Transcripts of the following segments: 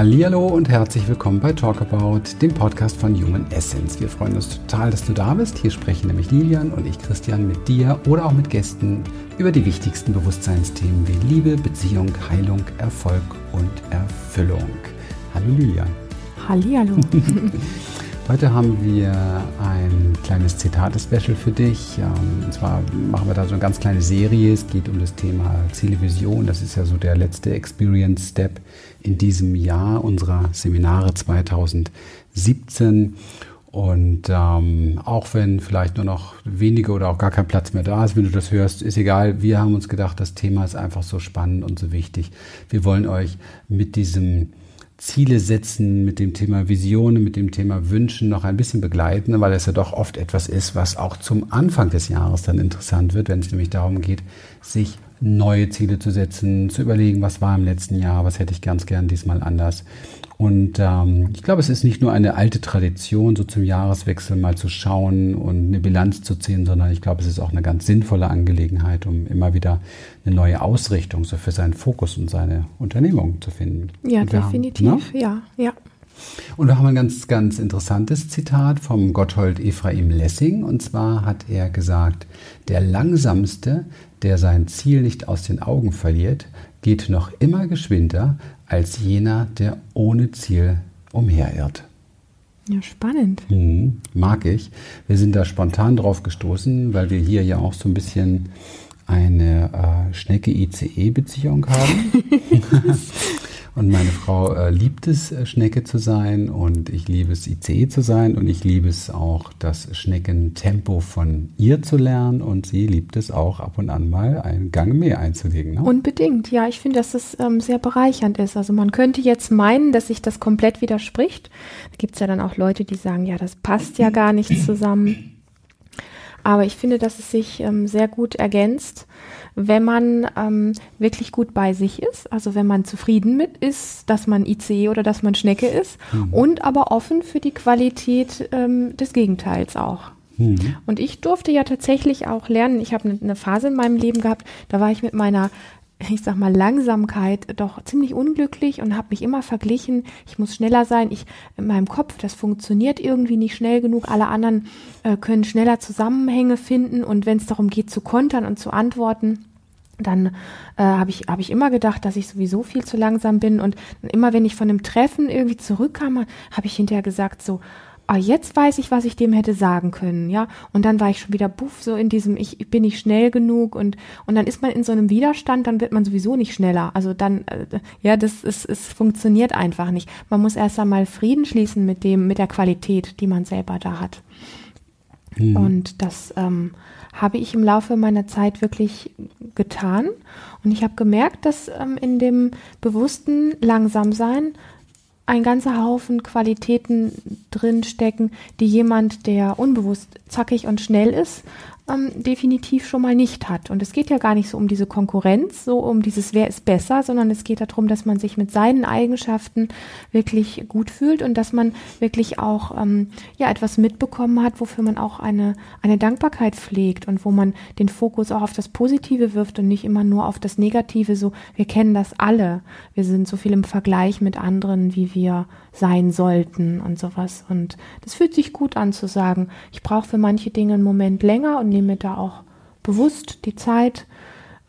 Hallihallo und herzlich willkommen bei Talkabout, dem Podcast von Human Essence. Wir freuen uns total, dass du da bist. Hier sprechen nämlich Lilian und ich, Christian, mit dir oder auch mit Gästen über die wichtigsten Bewusstseinsthemen wie Liebe, Beziehung, Heilung, Erfolg und Erfüllung. Hallo Lilian. Hallihallo. Heute haben wir ein kleines Zitate-Special für dich. Ähm, und zwar machen wir da so eine ganz kleine Serie. Es geht um das Thema Ziele, Vision. Das ist ja so der letzte Experience-Step in diesem Jahr unserer Seminare 2017. Und ähm, auch wenn vielleicht nur noch wenige oder auch gar kein Platz mehr da ist, wenn du das hörst, ist egal. Wir haben uns gedacht, das Thema ist einfach so spannend und so wichtig. Wir wollen euch mit diesem Ziele setzen, mit dem Thema Visionen, mit dem Thema Wünschen noch ein bisschen begleiten, weil es ja doch oft etwas ist, was auch zum Anfang des Jahres dann interessant wird, wenn es nämlich darum geht, sich neue Ziele zu setzen, zu überlegen, was war im letzten Jahr, was hätte ich ganz gern diesmal anders. Und ähm, ich glaube, es ist nicht nur eine alte Tradition, so zum Jahreswechsel mal zu schauen und eine Bilanz zu ziehen, sondern ich glaube, es ist auch eine ganz sinnvolle Angelegenheit, um immer wieder eine neue Ausrichtung so für seinen Fokus und seine Unternehmung zu finden. Ja, definitiv, haben, ne? ja, ja. Und wir haben ein ganz, ganz interessantes Zitat vom Gotthold Ephraim Lessing. Und zwar hat er gesagt, der Langsamste, der sein Ziel nicht aus den Augen verliert, geht noch immer geschwinder als jener, der ohne Ziel umherirrt. Ja, spannend. Mhm, mag ich. Wir sind da spontan drauf gestoßen, weil wir hier ja auch so ein bisschen eine äh, Schnecke-ICE-Beziehung haben. Und meine Frau äh, liebt es, äh, Schnecke zu sein und ich liebe es, ICE zu sein und ich liebe es auch, das Schneckentempo von ihr zu lernen und sie liebt es auch ab und an mal einen Gang mehr einzulegen. Ne? Unbedingt, ja. Ich finde, dass es ähm, sehr bereichernd ist. Also man könnte jetzt meinen, dass sich das komplett widerspricht. Da gibt es ja dann auch Leute, die sagen, ja, das passt ja gar nicht zusammen. Aber ich finde, dass es sich ähm, sehr gut ergänzt wenn man ähm, wirklich gut bei sich ist, also wenn man zufrieden mit ist, dass man IC oder dass man Schnecke ist mhm. und aber offen für die Qualität ähm, des Gegenteils auch. Mhm. Und ich durfte ja tatsächlich auch lernen, ich habe eine ne Phase in meinem Leben gehabt, da war ich mit meiner ich sag mal, Langsamkeit doch ziemlich unglücklich und habe mich immer verglichen. Ich muss schneller sein. Ich in meinem Kopf, das funktioniert irgendwie nicht schnell genug. Alle anderen äh, können schneller Zusammenhänge finden und wenn es darum geht zu kontern und zu antworten, dann äh, habe ich, hab ich immer gedacht, dass ich sowieso viel zu langsam bin. Und immer wenn ich von einem Treffen irgendwie zurückkam, habe ich hinterher gesagt, so, ah, jetzt weiß ich, was ich dem hätte sagen können, ja. Und dann war ich schon wieder buff, so in diesem, ich, ich bin nicht schnell genug und, und dann ist man in so einem Widerstand, dann wird man sowieso nicht schneller. Also dann, äh, ja, das ist, es funktioniert einfach nicht. Man muss erst einmal Frieden schließen mit dem, mit der Qualität, die man selber da hat. Mhm. Und das ähm, habe ich im Laufe meiner Zeit wirklich getan. Und ich habe gemerkt, dass ähm, in dem bewussten Langsamsein ein ganzer Haufen Qualitäten drinstecken, die jemand, der unbewusst zackig und schnell ist, ähm, definitiv schon mal nicht hat. Und es geht ja gar nicht so um diese Konkurrenz, so um dieses Wer ist besser, sondern es geht darum, dass man sich mit seinen Eigenschaften wirklich gut fühlt und dass man wirklich auch ähm, ja etwas mitbekommen hat, wofür man auch eine, eine Dankbarkeit pflegt und wo man den Fokus auch auf das Positive wirft und nicht immer nur auf das Negative. So, wir kennen das alle. Wir sind so viel im Vergleich mit anderen, wie wir sein sollten und sowas. Und das fühlt sich gut an zu sagen, ich brauche für manche Dinge einen Moment länger und nehme da auch bewusst die Zeit,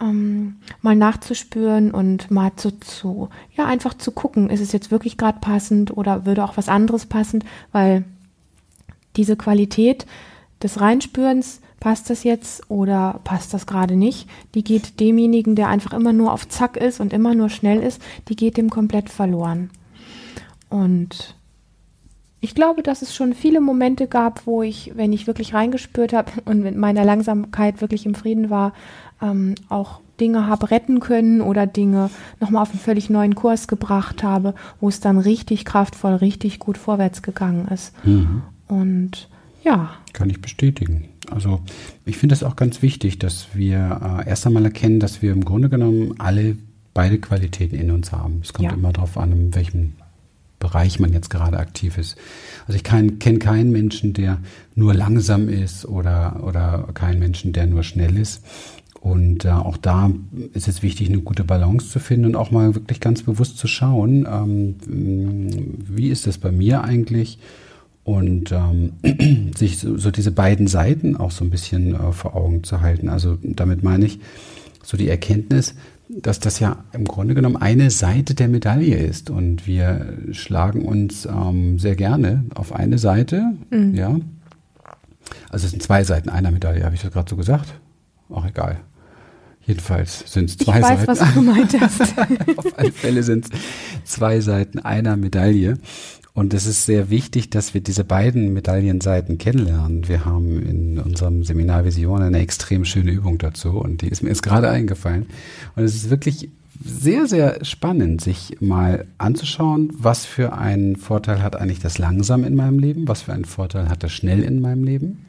ähm, mal nachzuspüren und mal zu, zu, ja, einfach zu gucken, ist es jetzt wirklich gerade passend oder würde auch was anderes passend, weil diese Qualität des Reinspürens, passt das jetzt oder passt das gerade nicht, die geht demjenigen, der einfach immer nur auf Zack ist und immer nur schnell ist, die geht dem komplett verloren. Und ich glaube, dass es schon viele Momente gab, wo ich, wenn ich wirklich reingespürt habe und mit meiner Langsamkeit wirklich im Frieden war, ähm, auch Dinge habe retten können oder Dinge nochmal auf einen völlig neuen Kurs gebracht habe, wo es dann richtig kraftvoll, richtig gut vorwärts gegangen ist. Mhm. Und ja. Kann ich bestätigen. Also ich finde es auch ganz wichtig, dass wir äh, erst einmal erkennen, dass wir im Grunde genommen alle beide Qualitäten in uns haben. Es kommt ja. immer darauf an, in welchem Bereich man jetzt gerade aktiv ist. Also ich kenne keinen Menschen, der nur langsam ist oder, oder keinen Menschen, der nur schnell ist. Und äh, auch da ist es wichtig, eine gute Balance zu finden und auch mal wirklich ganz bewusst zu schauen, ähm, wie ist das bei mir eigentlich? Und ähm, sich so, so, diese beiden Seiten auch so ein bisschen äh, vor Augen zu halten. Also damit meine ich so die Erkenntnis, dass das ja im Grunde genommen eine Seite der Medaille ist. Und wir schlagen uns ähm, sehr gerne auf eine Seite, mhm. ja. Also es sind zwei Seiten einer Medaille, habe ich das gerade so gesagt? Auch egal. Jedenfalls sind es zwei ich weiß, Seiten. was du gemeint hast. auf alle Fälle sind es zwei Seiten einer Medaille. Und es ist sehr wichtig, dass wir diese beiden Medaillenseiten kennenlernen. Wir haben in unserem Seminar Vision eine extrem schöne Übung dazu und die ist mir jetzt gerade eingefallen. Und es ist wirklich sehr, sehr spannend, sich mal anzuschauen, was für einen Vorteil hat eigentlich das langsam in meinem Leben, was für einen Vorteil hat das schnell in meinem Leben,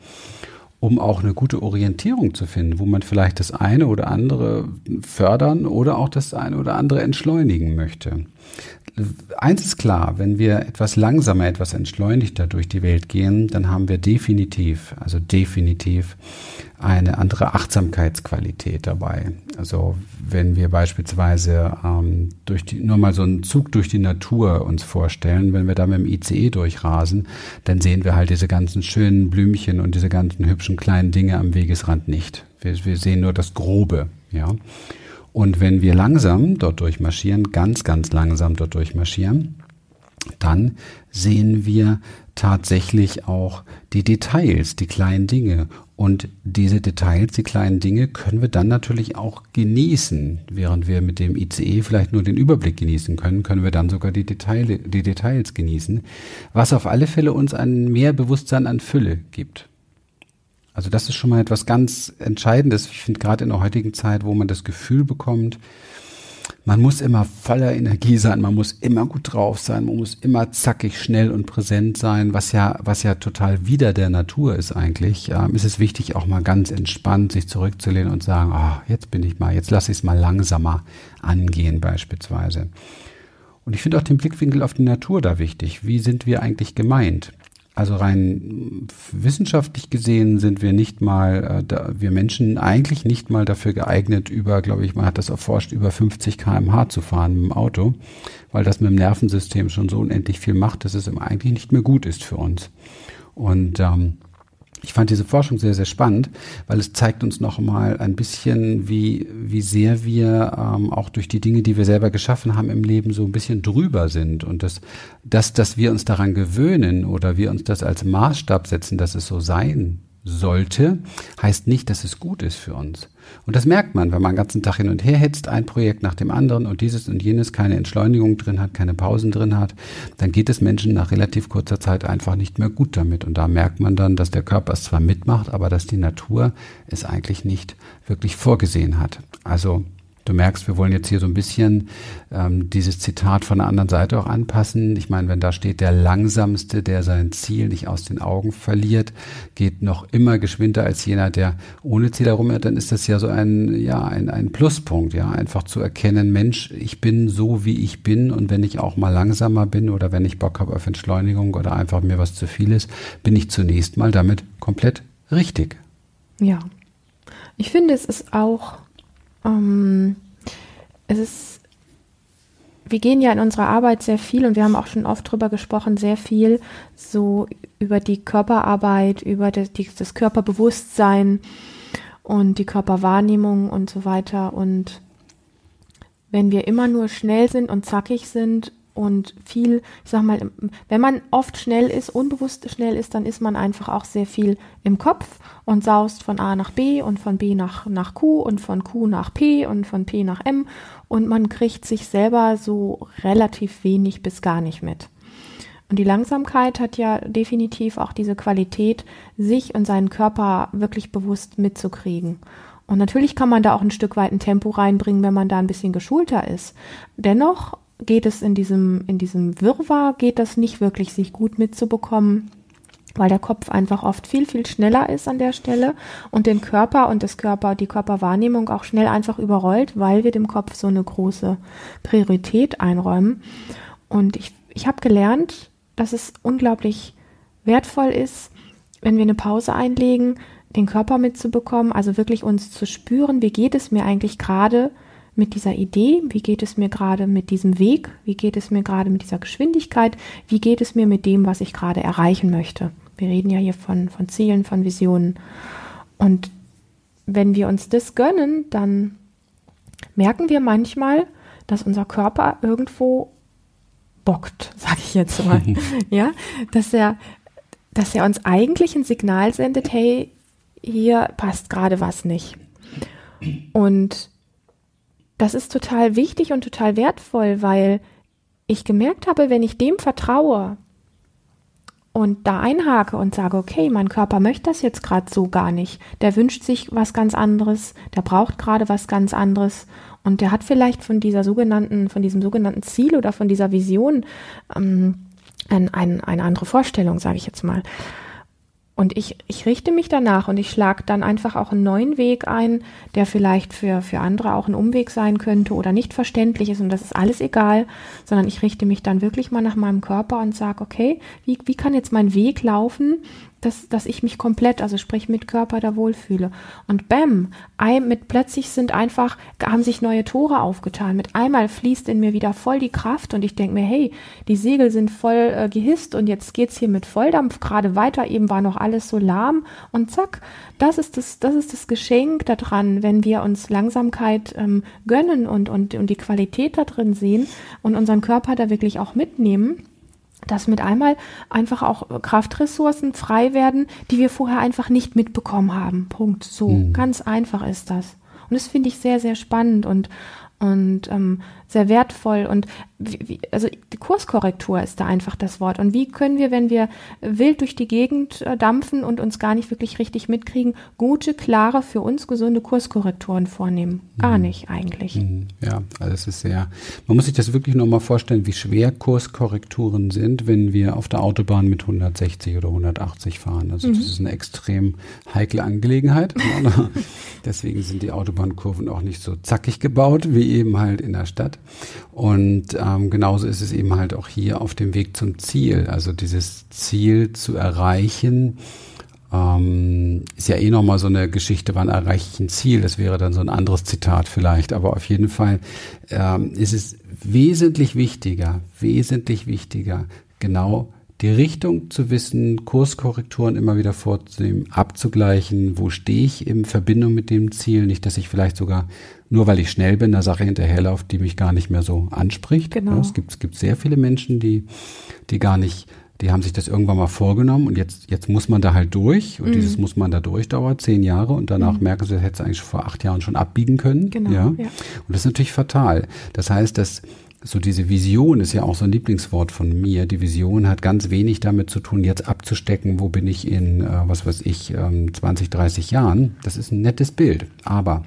um auch eine gute Orientierung zu finden, wo man vielleicht das eine oder andere fördern oder auch das eine oder andere entschleunigen möchte eins ist klar, wenn wir etwas langsamer, etwas entschleunigter durch die Welt gehen, dann haben wir definitiv, also definitiv eine andere Achtsamkeitsqualität dabei. Also wenn wir beispielsweise ähm, durch die, nur mal so einen Zug durch die Natur uns vorstellen, wenn wir da mit dem ICE durchrasen, dann sehen wir halt diese ganzen schönen Blümchen und diese ganzen hübschen kleinen Dinge am Wegesrand nicht. Wir, wir sehen nur das Grobe, ja. Und wenn wir langsam dort durchmarschieren, ganz, ganz langsam dort durchmarschieren, dann sehen wir tatsächlich auch die Details, die kleinen Dinge. Und diese Details, die kleinen Dinge können wir dann natürlich auch genießen. Während wir mit dem ICE vielleicht nur den Überblick genießen können, können wir dann sogar die, Detail, die Details genießen, was auf alle Fälle uns ein mehr Bewusstsein an Fülle gibt. Also das ist schon mal etwas ganz Entscheidendes. Ich finde gerade in der heutigen Zeit, wo man das Gefühl bekommt, man muss immer voller Energie sein, man muss immer gut drauf sein, man muss immer zackig, schnell und präsent sein, was ja, was ja total wieder der Natur ist eigentlich. Ähm, ist es wichtig, auch mal ganz entspannt sich zurückzulehnen und sagen, ah, jetzt bin ich mal, jetzt lasse ich es mal langsamer angehen beispielsweise. Und ich finde auch den Blickwinkel auf die Natur da wichtig. Wie sind wir eigentlich gemeint? Also rein wissenschaftlich gesehen sind wir nicht mal, äh, wir Menschen eigentlich nicht mal dafür geeignet, über, glaube ich, man hat das erforscht, über 50 kmh zu fahren mit dem Auto, weil das mit dem Nervensystem schon so unendlich viel macht, dass es eigentlich nicht mehr gut ist für uns. Und ähm, ich fand diese Forschung sehr, sehr spannend, weil es zeigt uns noch mal ein bisschen, wie, wie sehr wir ähm, auch durch die Dinge, die wir selber geschaffen haben im Leben, so ein bisschen drüber sind. Und dass, dass, dass wir uns daran gewöhnen oder wir uns das als Maßstab setzen, dass es so sein sollte, heißt nicht, dass es gut ist für uns. Und das merkt man, wenn man den ganzen Tag hin und her hetzt, ein Projekt nach dem anderen und dieses und jenes keine Entschleunigung drin hat, keine Pausen drin hat, dann geht es Menschen nach relativ kurzer Zeit einfach nicht mehr gut damit. Und da merkt man dann, dass der Körper es zwar mitmacht, aber dass die Natur es eigentlich nicht wirklich vorgesehen hat. Also Du merkst, wir wollen jetzt hier so ein bisschen ähm, dieses Zitat von der anderen Seite auch anpassen. Ich meine, wenn da steht, der Langsamste, der sein Ziel nicht aus den Augen verliert, geht noch immer geschwinder als jener, der ohne Ziel herum dann ist das ja so ein, ja, ein, ein Pluspunkt, ja, einfach zu erkennen, Mensch, ich bin so, wie ich bin und wenn ich auch mal langsamer bin oder wenn ich Bock habe auf Entschleunigung oder einfach mir was zu viel ist, bin ich zunächst mal damit komplett richtig. Ja. Ich finde, es ist auch ähm, es ist, wir gehen ja in unserer Arbeit sehr viel und wir haben auch schon oft drüber gesprochen, sehr viel so über die Körperarbeit, über das, die, das Körperbewusstsein und die Körperwahrnehmung und so weiter. Und wenn wir immer nur schnell sind und zackig sind und viel, ich sag mal, wenn man oft schnell ist, unbewusst schnell ist, dann ist man einfach auch sehr viel im Kopf und saust von A nach B und von B nach, nach Q und von Q nach P und von P nach M und man kriegt sich selber so relativ wenig bis gar nicht mit. Und die Langsamkeit hat ja definitiv auch diese Qualität, sich und seinen Körper wirklich bewusst mitzukriegen. Und natürlich kann man da auch ein Stück weit ein Tempo reinbringen, wenn man da ein bisschen geschulter ist. Dennoch geht es in diesem, in diesem Wirrwarr, geht das nicht wirklich, sich gut mitzubekommen, weil der Kopf einfach oft viel, viel schneller ist an der Stelle und den Körper und das Körper, die Körperwahrnehmung auch schnell einfach überrollt, weil wir dem Kopf so eine große Priorität einräumen. Und ich, ich habe gelernt, dass es unglaublich wertvoll ist, wenn wir eine Pause einlegen, den Körper mitzubekommen, also wirklich uns zu spüren, wie geht es mir eigentlich gerade mit dieser Idee, wie geht es mir gerade mit diesem Weg, wie geht es mir gerade mit dieser Geschwindigkeit, wie geht es mir mit dem, was ich gerade erreichen möchte. Wir reden ja hier von, von Zielen, von Visionen. Und wenn wir uns das gönnen, dann merken wir manchmal, dass unser Körper irgendwo bockt, sage ich jetzt mal. ja, dass er, dass er uns eigentlich ein Signal sendet, hey, hier passt gerade was nicht. Und das ist total wichtig und total wertvoll, weil ich gemerkt habe, wenn ich dem vertraue und da einhake und sage, okay, mein Körper möchte das jetzt gerade so gar nicht, der wünscht sich was ganz anderes, der braucht gerade was ganz anderes und der hat vielleicht von dieser sogenannten, von diesem sogenannten Ziel oder von dieser Vision ähm, ein, ein, eine andere Vorstellung, sage ich jetzt mal. Und ich, ich richte mich danach und ich schlage dann einfach auch einen neuen Weg ein, der vielleicht für, für andere auch ein Umweg sein könnte oder nicht verständlich ist. Und das ist alles egal, sondern ich richte mich dann wirklich mal nach meinem Körper und sage, okay, wie, wie kann jetzt mein Weg laufen, dass, dass ich mich komplett, also sprich mit Körper da wohlfühle. Und bam, mit plötzlich sind einfach, haben sich neue Tore aufgetan. Mit einmal fließt in mir wieder voll die Kraft und ich denke mir, hey, die Segel sind voll äh, gehisst und jetzt geht's hier mit Volldampf gerade weiter. Eben war noch alles so lahm und zack, das ist das, das ist das Geschenk daran, wenn wir uns Langsamkeit ähm, gönnen und, und, und die Qualität da drin sehen und unseren Körper da wirklich auch mitnehmen dass mit einmal einfach auch Kraftressourcen frei werden, die wir vorher einfach nicht mitbekommen haben. Punkt. So, mhm. ganz einfach ist das. Und das finde ich sehr, sehr spannend und, und ähm, sehr wertvoll. Und wie, also die Kurskorrektur ist da einfach das Wort. Und wie können wir, wenn wir wild durch die Gegend äh, dampfen und uns gar nicht wirklich richtig mitkriegen, gute, klare, für uns gesunde Kurskorrekturen vornehmen? Gar mhm. nicht eigentlich. Mhm. Ja, also es ist sehr, man muss sich das wirklich nochmal vorstellen, wie schwer Kurskorrekturen sind, wenn wir auf der Autobahn mit 160 oder 180 fahren. Also mhm. das ist eine extrem heikle Angelegenheit. Deswegen sind die Autobahnkurven auch nicht so zackig gebaut, wie eben halt in der Stadt. Und ähm, genauso ist es eben halt auch hier auf dem Weg zum Ziel. Also dieses Ziel zu erreichen, ähm, ist ja eh nochmal so eine Geschichte, wann erreiche ich ein Ziel? Das wäre dann so ein anderes Zitat vielleicht. Aber auf jeden Fall ähm, ist es wesentlich wichtiger, wesentlich wichtiger, genau die Richtung zu wissen, Kurskorrekturen immer wieder vorzunehmen, abzugleichen, wo stehe ich in Verbindung mit dem Ziel, nicht, dass ich vielleicht sogar nur weil ich schnell bin, einer Sache hinterherlaufe, die mich gar nicht mehr so anspricht. Genau. Es, gibt, es gibt sehr viele Menschen, die, die gar nicht, die haben sich das irgendwann mal vorgenommen und jetzt, jetzt muss man da halt durch und mhm. dieses muss man da durch dauert zehn Jahre und danach mhm. merken sie, das hätte es eigentlich vor acht Jahren schon abbiegen können. Genau, ja? ja. Und das ist natürlich fatal. Das heißt, dass so diese Vision ist ja auch so ein Lieblingswort von mir. Die Vision hat ganz wenig damit zu tun, jetzt abzustecken, wo bin ich in, äh, was weiß ich, ähm, 20, 30 Jahren. Das ist ein nettes Bild. Aber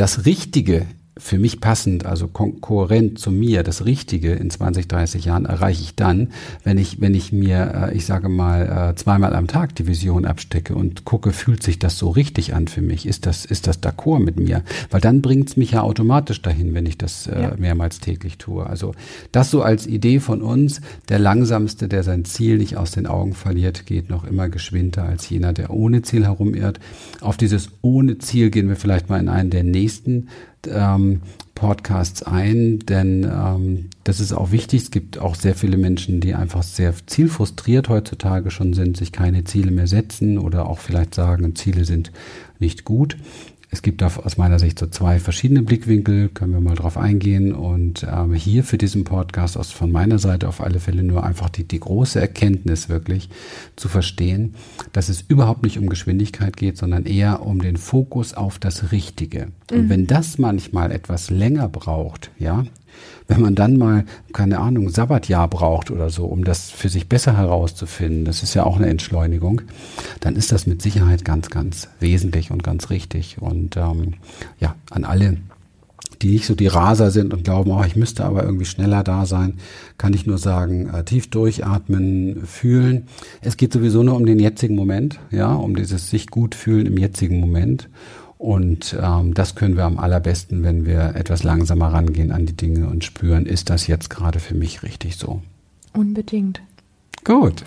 das Richtige für mich passend, also ko kohärent zu mir, das Richtige in 20, 30 Jahren erreiche ich dann, wenn ich, wenn ich mir, äh, ich sage mal, äh, zweimal am Tag die Vision abstecke und gucke, fühlt sich das so richtig an für mich? Ist das, ist das d'accord mit mir? Weil dann bringt es mich ja automatisch dahin, wenn ich das äh, ja. mehrmals täglich tue. Also das so als Idee von uns, der Langsamste, der sein Ziel nicht aus den Augen verliert, geht noch immer geschwinder als jener, der ohne Ziel herumirrt. Auf dieses ohne Ziel gehen wir vielleicht mal in einen der nächsten ähm, Podcasts ein, denn ähm, das ist auch wichtig. Es gibt auch sehr viele Menschen, die einfach sehr zielfrustriert heutzutage schon sind, sich keine Ziele mehr setzen oder auch vielleicht sagen, Ziele sind nicht gut. Es gibt da aus meiner Sicht so zwei verschiedene Blickwinkel, können wir mal drauf eingehen. Und ähm, hier für diesen Podcast aus von meiner Seite auf alle Fälle nur einfach die, die große Erkenntnis wirklich zu verstehen, dass es überhaupt nicht um Geschwindigkeit geht, sondern eher um den Fokus auf das Richtige. Und mhm. wenn das manchmal etwas länger braucht, ja, wenn man dann mal, keine Ahnung, Sabbatjahr braucht oder so, um das für sich besser herauszufinden, das ist ja auch eine Entschleunigung, dann ist das mit Sicherheit ganz, ganz wesentlich und ganz richtig. Und ähm, ja, an alle, die nicht so die Raser sind und glauben, oh, ich müsste aber irgendwie schneller da sein, kann ich nur sagen, äh, tief durchatmen, fühlen. Es geht sowieso nur um den jetzigen Moment, ja, um dieses sich gut fühlen im jetzigen Moment. Und ähm, das können wir am allerbesten, wenn wir etwas langsamer rangehen an die Dinge und spüren, ist das jetzt gerade für mich richtig so. Unbedingt. Gut.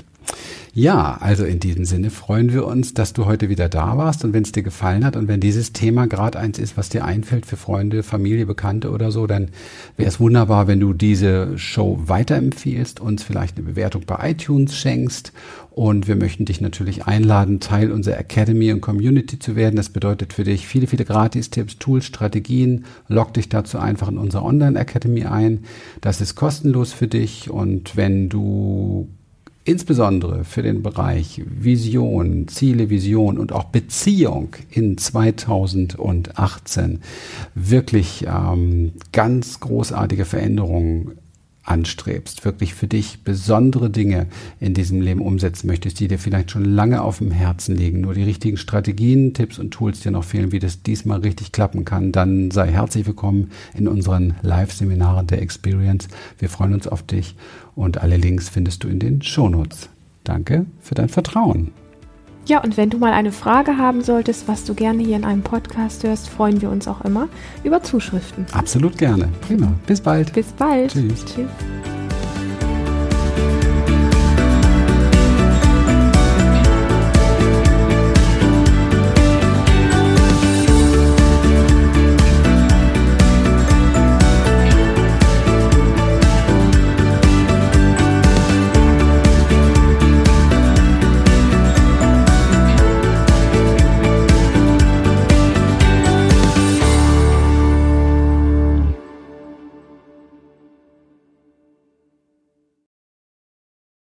Ja, also in diesem Sinne freuen wir uns, dass du heute wieder da warst und wenn es dir gefallen hat und wenn dieses Thema gerade eins ist, was dir einfällt für Freunde, Familie, Bekannte oder so, dann wäre es wunderbar, wenn du diese Show weiterempfiehlst, uns vielleicht eine Bewertung bei iTunes schenkst und wir möchten dich natürlich einladen, Teil unserer Academy und Community zu werden. Das bedeutet für dich viele, viele Gratis-Tipps, Tools, Strategien. Log dich dazu einfach in unsere Online-Academy ein. Das ist kostenlos für dich und wenn du insbesondere für den Bereich Vision, Ziele, Vision und auch Beziehung in 2018 wirklich ähm, ganz großartige Veränderungen anstrebst, wirklich für dich besondere Dinge in diesem Leben umsetzen möchtest, die dir vielleicht schon lange auf dem Herzen liegen, nur die richtigen Strategien, Tipps und Tools dir noch fehlen, wie das diesmal richtig klappen kann, dann sei herzlich willkommen in unseren Live-Seminaren der Experience. Wir freuen uns auf dich und alle Links findest du in den Shownotes. Danke für dein Vertrauen. Ja, und wenn du mal eine Frage haben solltest, was du gerne hier in einem Podcast hörst, freuen wir uns auch immer über Zuschriften. Absolut gerne. Prima. Bis bald. Bis bald. Tschüss. Tschüss.